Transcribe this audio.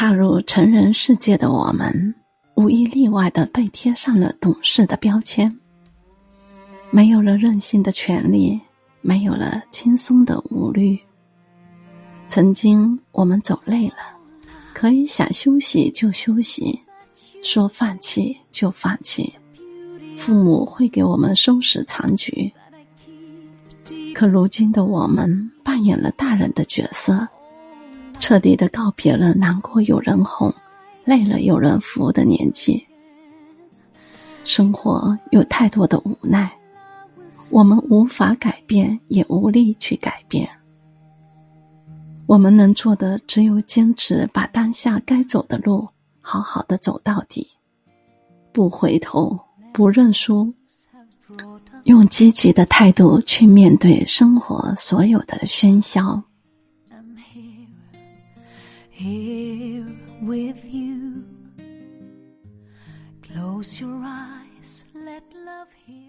踏入成人世界的我们，无一例外的被贴上了懂事的标签，没有了任性的权利，没有了轻松的无虑。曾经我们走累了，可以想休息就休息，说放弃就放弃，父母会给我们收拾残局。可如今的我们扮演了大人的角色。彻底的告别了难过有人哄，累了有人扶的年纪。生活有太多的无奈，我们无法改变，也无力去改变。我们能做的只有坚持把当下该走的路好好的走到底，不回头，不认输，用积极的态度去面对生活所有的喧嚣。Here with you. Close your eyes, let love heal.